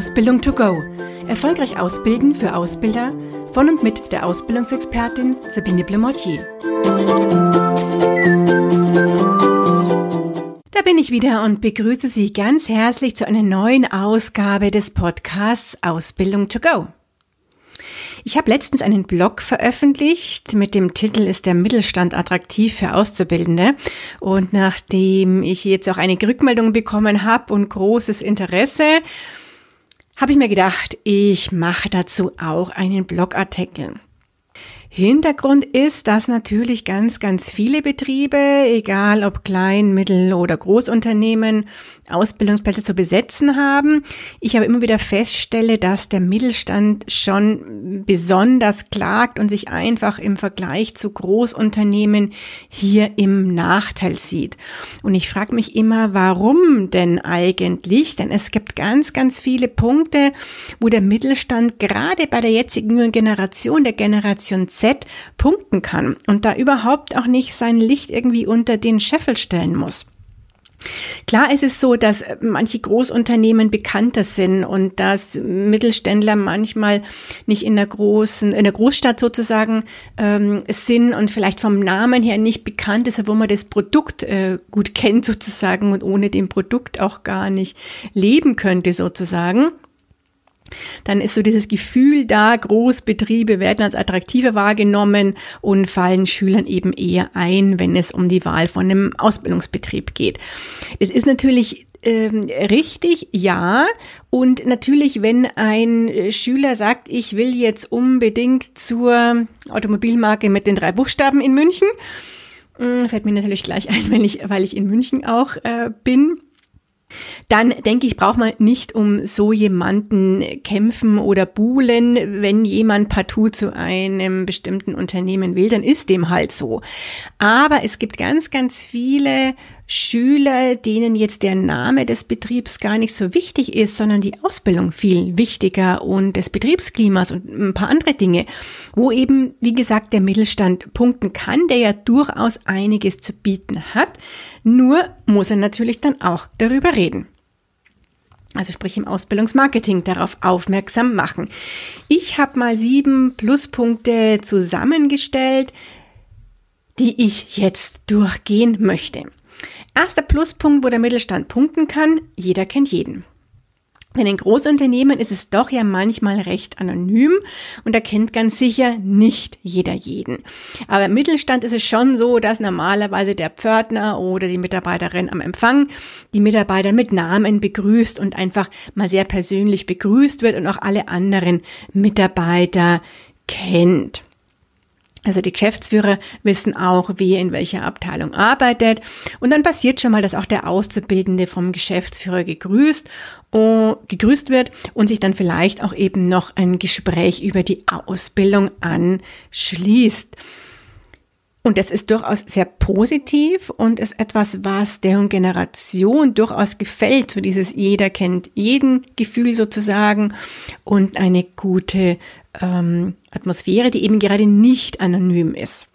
Ausbildung to go. Erfolgreich ausbilden für Ausbilder von und mit der Ausbildungsexpertin Sabine Blemortier. Da bin ich wieder und begrüße Sie ganz herzlich zu einer neuen Ausgabe des Podcasts Ausbildung to go. Ich habe letztens einen Blog veröffentlicht mit dem Titel Ist der Mittelstand attraktiv für Auszubildende? Und nachdem ich jetzt auch einige Rückmeldungen bekommen habe und großes Interesse, habe ich mir gedacht, ich mache dazu auch einen Blogartikel. Hintergrund ist, dass natürlich ganz, ganz viele Betriebe, egal ob klein, mittel oder Großunternehmen, Ausbildungsplätze zu besetzen haben. Ich aber immer wieder feststelle, dass der Mittelstand schon besonders klagt und sich einfach im Vergleich zu Großunternehmen hier im Nachteil sieht. Und ich frage mich immer, warum denn eigentlich? Denn es gibt ganz, ganz viele Punkte, wo der Mittelstand gerade bei der jetzigen Generation, der Generation punkten kann und da überhaupt auch nicht sein Licht irgendwie unter den Scheffel stellen muss. Klar ist es so, dass manche Großunternehmen bekannter sind und dass Mittelständler manchmal nicht in der großen, in der Großstadt sozusagen ähm, sind und vielleicht vom Namen her nicht bekannt ist, wo man das Produkt äh, gut kennt sozusagen und ohne dem Produkt auch gar nicht leben könnte sozusagen dann ist so dieses Gefühl da, Großbetriebe werden als attraktiver wahrgenommen und fallen Schülern eben eher ein, wenn es um die Wahl von einem Ausbildungsbetrieb geht. Es ist natürlich ähm, richtig, ja. Und natürlich, wenn ein Schüler sagt, ich will jetzt unbedingt zur Automobilmarke mit den drei Buchstaben in München, äh, fällt mir natürlich gleich ein, wenn ich, weil ich in München auch äh, bin dann denke ich, braucht man nicht um so jemanden kämpfen oder buhlen, wenn jemand partout zu einem bestimmten Unternehmen will, dann ist dem halt so. Aber es gibt ganz, ganz viele Schüler, denen jetzt der Name des Betriebs gar nicht so wichtig ist, sondern die Ausbildung viel wichtiger und des Betriebsklimas und ein paar andere Dinge, wo eben, wie gesagt, der Mittelstand punkten kann, der ja durchaus einiges zu bieten hat. Nur muss er natürlich dann auch darüber reden. Also sprich im Ausbildungsmarketing darauf aufmerksam machen. Ich habe mal sieben Pluspunkte zusammengestellt, die ich jetzt durchgehen möchte. Erster Pluspunkt, wo der Mittelstand punkten kann, jeder kennt jeden. Denn in Großunternehmen ist es doch ja manchmal recht anonym und da kennt ganz sicher nicht jeder jeden. Aber im Mittelstand ist es schon so, dass normalerweise der Pförtner oder die Mitarbeiterin am Empfang die Mitarbeiter mit Namen begrüßt und einfach mal sehr persönlich begrüßt wird und auch alle anderen Mitarbeiter kennt. Also die Geschäftsführer wissen auch, wer in welcher Abteilung arbeitet. Und dann passiert schon mal, dass auch der Auszubildende vom Geschäftsführer gegrüßt, uh, gegrüßt wird und sich dann vielleicht auch eben noch ein Gespräch über die Ausbildung anschließt. Und das ist durchaus sehr positiv und ist etwas, was der Generation durchaus gefällt. So dieses jeder kennt jeden Gefühl sozusagen und eine gute ähm, Atmosphäre, die eben gerade nicht anonym ist.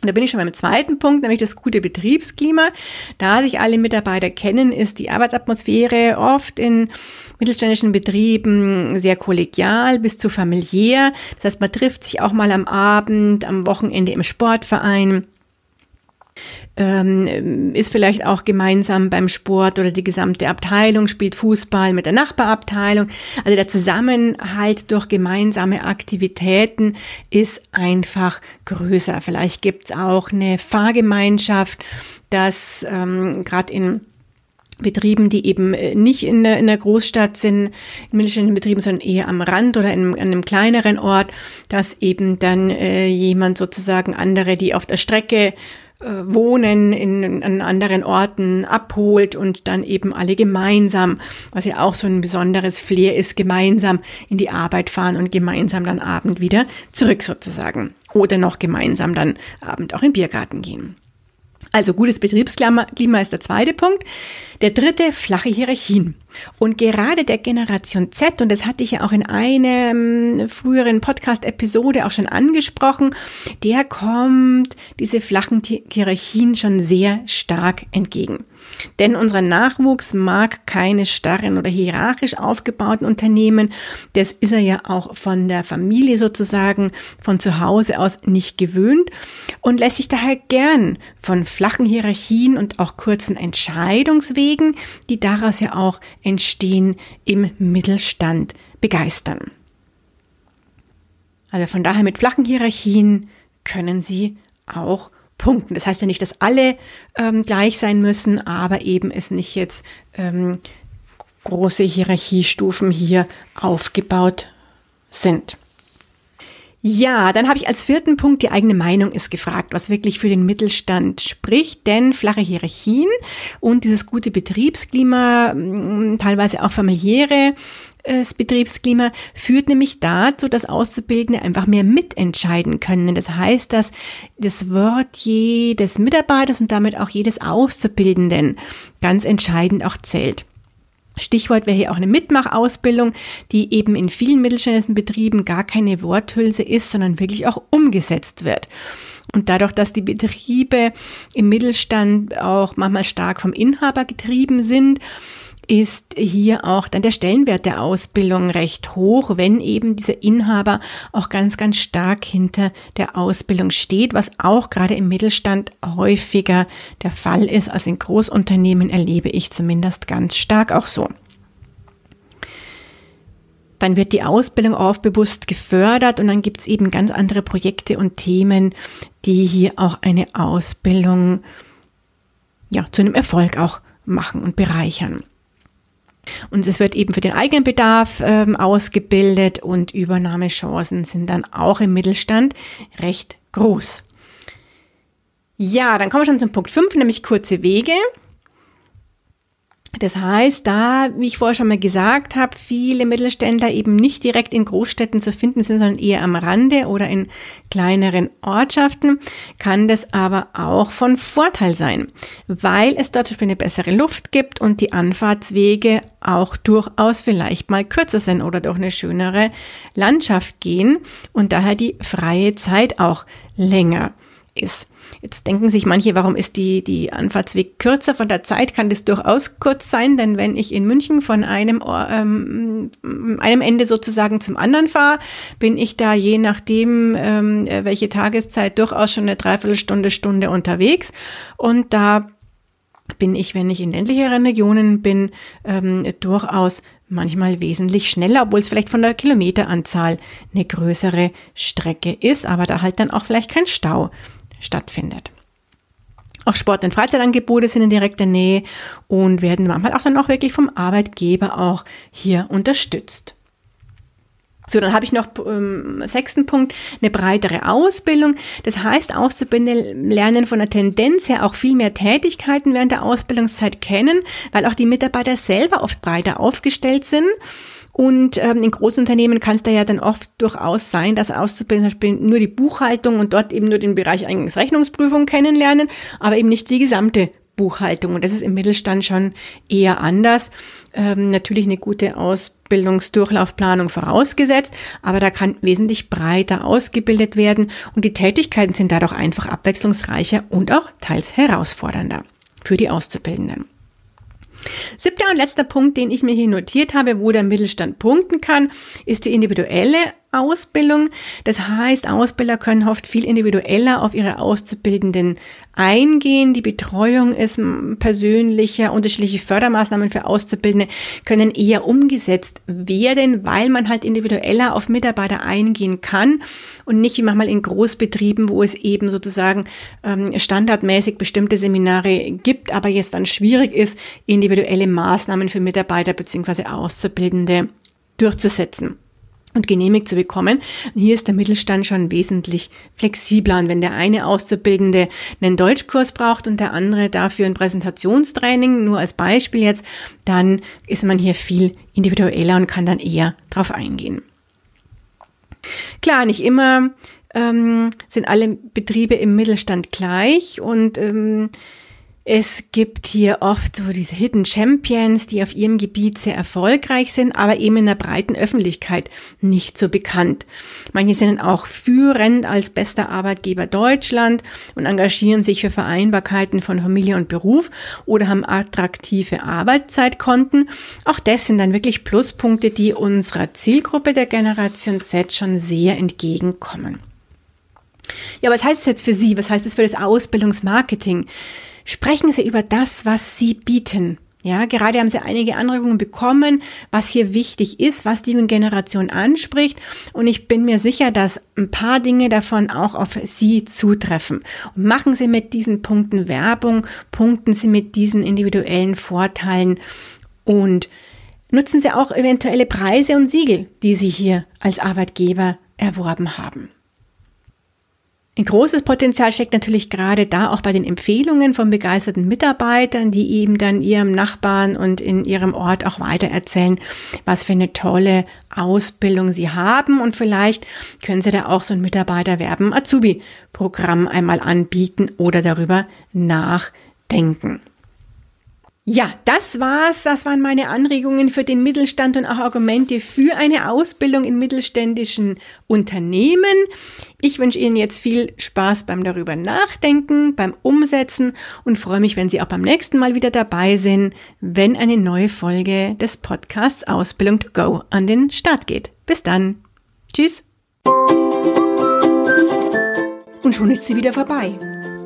Und da bin ich schon beim zweiten Punkt, nämlich das gute Betriebsklima. Da sich alle Mitarbeiter kennen, ist die Arbeitsatmosphäre oft in mittelständischen Betrieben sehr kollegial bis zu familiär. Das heißt, man trifft sich auch mal am Abend, am Wochenende im Sportverein ähm, ist vielleicht auch gemeinsam beim Sport oder die gesamte Abteilung spielt Fußball mit der Nachbarabteilung. Also der Zusammenhalt durch gemeinsame Aktivitäten ist einfach größer. Vielleicht gibt's auch eine Fahrgemeinschaft, dass ähm, gerade in Betrieben, die eben äh, nicht in der, in der Großstadt sind, in mittelständischen Betrieben, sondern eher am Rand oder in, in einem kleineren Ort, dass eben dann äh, jemand sozusagen andere, die auf der Strecke Wohnen in, an anderen Orten abholt und dann eben alle gemeinsam, was ja auch so ein besonderes Flair ist, gemeinsam in die Arbeit fahren und gemeinsam dann Abend wieder zurück sozusagen. Oder noch gemeinsam dann Abend auch im Biergarten gehen. Also gutes Betriebsklima ist der zweite Punkt. Der dritte, flache Hierarchien. Und gerade der Generation Z, und das hatte ich ja auch in einer ähm, früheren Podcast-Episode auch schon angesprochen, der kommt diese flachen Hierarchien schon sehr stark entgegen. Denn unser Nachwuchs mag keine starren oder hierarchisch aufgebauten Unternehmen. Das ist er ja auch von der Familie sozusagen von zu Hause aus nicht gewöhnt und lässt sich daher gern von flachen Hierarchien und auch kurzen Entscheidungswegen, die daraus ja auch entstehen, im Mittelstand begeistern. Also von daher mit flachen Hierarchien können Sie auch punkten. Das heißt ja nicht, dass alle ähm, gleich sein müssen, aber eben es nicht jetzt ähm, große Hierarchiestufen hier aufgebaut sind. Ja, dann habe ich als vierten Punkt die eigene Meinung ist gefragt, was wirklich für den Mittelstand spricht, denn flache Hierarchien und dieses gute Betriebsklima, teilweise auch familiäre das Betriebsklima führt nämlich dazu, dass Auszubildende einfach mehr mitentscheiden können. Das heißt, dass das Wort jedes Mitarbeiters und damit auch jedes Auszubildenden ganz entscheidend auch zählt. Stichwort wäre hier auch eine Mitmachausbildung, die eben in vielen mittelständischen Betrieben gar keine Worthülse ist, sondern wirklich auch umgesetzt wird. Und dadurch, dass die Betriebe im Mittelstand auch manchmal stark vom Inhaber getrieben sind, ist hier auch dann der Stellenwert der Ausbildung recht hoch, wenn eben dieser Inhaber auch ganz, ganz stark hinter der Ausbildung steht, was auch gerade im Mittelstand häufiger der Fall ist als in Großunternehmen, erlebe ich zumindest ganz stark auch so. Dann wird die Ausbildung oft bewusst gefördert und dann gibt es eben ganz andere Projekte und Themen, die hier auch eine Ausbildung ja, zu einem Erfolg auch machen und bereichern. Und es wird eben für den eigenen Bedarf ähm, ausgebildet und Übernahmechancen sind dann auch im Mittelstand recht groß. Ja, dann kommen wir schon zum Punkt 5, nämlich kurze Wege. Das heißt, da, wie ich vorher schon mal gesagt habe, viele Mittelständler eben nicht direkt in Großstädten zu finden sind, sondern eher am Rande oder in kleineren Ortschaften, kann das aber auch von Vorteil sein, weil es dort zum Beispiel eine bessere Luft gibt und die Anfahrtswege auch durchaus vielleicht mal kürzer sind oder durch eine schönere Landschaft gehen und daher die freie Zeit auch länger ist. Jetzt denken sich manche, warum ist die, die Anfahrtsweg kürzer? Von der Zeit kann das durchaus kurz sein, denn wenn ich in München von einem, ähm, einem Ende sozusagen zum anderen fahre, bin ich da je nachdem, ähm, welche Tageszeit, durchaus schon eine Dreiviertelstunde, Stunde unterwegs. Und da bin ich, wenn ich in ländlicheren Regionen bin, ähm, durchaus manchmal wesentlich schneller, obwohl es vielleicht von der Kilometeranzahl eine größere Strecke ist, aber da halt dann auch vielleicht kein Stau stattfindet. Auch Sport- und Freizeitangebote sind in direkter Nähe und werden manchmal auch dann auch wirklich vom Arbeitgeber auch hier unterstützt. So, dann habe ich noch ähm, sechsten Punkt, eine breitere Ausbildung. Das heißt, Auszubildende lernen von der Tendenz her auch viel mehr Tätigkeiten während der Ausbildungszeit kennen, weil auch die Mitarbeiter selber oft breiter aufgestellt sind und ähm, in Großunternehmen kann es da ja dann oft durchaus sein, dass Auszubildende zum Beispiel nur die Buchhaltung und dort eben nur den Bereich Eingangsrechnungsprüfung kennenlernen, aber eben nicht die gesamte Buchhaltung. Und das ist im Mittelstand schon eher anders. Ähm, natürlich eine gute Ausbildungsdurchlaufplanung vorausgesetzt, aber da kann wesentlich breiter ausgebildet werden und die Tätigkeiten sind dadurch einfach abwechslungsreicher und auch teils herausfordernder für die Auszubildenden. Siebter und letzter Punkt, den ich mir hier notiert habe, wo der Mittelstand punkten kann, ist die individuelle Ausbildung. Das heißt, Ausbilder können oft viel individueller auf ihre Auszubildenden eingehen. Die Betreuung ist persönlicher, unterschiedliche Fördermaßnahmen für Auszubildende können eher umgesetzt werden, weil man halt individueller auf Mitarbeiter eingehen kann und nicht wie manchmal in Großbetrieben, wo es eben sozusagen ähm, standardmäßig bestimmte Seminare gibt, aber jetzt dann schwierig ist, individuelle Maßnahmen für Mitarbeiter bzw. Auszubildende durchzusetzen und genehmigt zu bekommen. Hier ist der Mittelstand schon wesentlich flexibler. Und wenn der eine Auszubildende einen Deutschkurs braucht und der andere dafür ein Präsentationstraining, nur als Beispiel jetzt, dann ist man hier viel individueller und kann dann eher drauf eingehen. Klar, nicht immer ähm, sind alle Betriebe im Mittelstand gleich und ähm, Es gibt hier oft so diese Hidden Champions, die auf ihrem Gebiet sehr erfolgreich sind, aber eben in der breiten Öffentlichkeit nicht so bekannt. Manche sind auch führend als bester Arbeitgeber Deutschland und engagieren sich für Vereinbarkeiten von Familie und Beruf oder haben attraktive Arbeitszeitkonten. Auch das sind dann wirklich Pluspunkte, die unserer Zielgruppe der Generation Z schon sehr entgegenkommen. Ja, was heißt es jetzt für Sie? Was heißt es für das Ausbildungsmarketing? Sprechen Sie über das, was Sie bieten. Ja, gerade haben Sie einige Anregungen bekommen, was hier wichtig ist, was die junge Generation anspricht. Und ich bin mir sicher, dass ein paar Dinge davon auch auf Sie zutreffen. Und machen Sie mit diesen Punkten Werbung, punkten Sie mit diesen individuellen Vorteilen und nutzen Sie auch eventuelle Preise und Siegel, die Sie hier als Arbeitgeber erworben haben. Ein großes Potenzial steckt natürlich gerade da auch bei den Empfehlungen von begeisterten Mitarbeitern, die eben dann ihrem Nachbarn und in ihrem Ort auch weitererzählen, was für eine tolle Ausbildung sie haben. Und vielleicht können sie da auch so ein Mitarbeiterwerben Azubi-Programm einmal anbieten oder darüber nachdenken. Ja, das war's. Das waren meine Anregungen für den Mittelstand und auch Argumente für eine Ausbildung in mittelständischen Unternehmen. Ich wünsche Ihnen jetzt viel Spaß beim darüber nachdenken, beim Umsetzen und freue mich, wenn Sie auch beim nächsten Mal wieder dabei sind, wenn eine neue Folge des Podcasts Ausbildung to Go an den Start geht. Bis dann. Tschüss. Und schon ist sie wieder vorbei.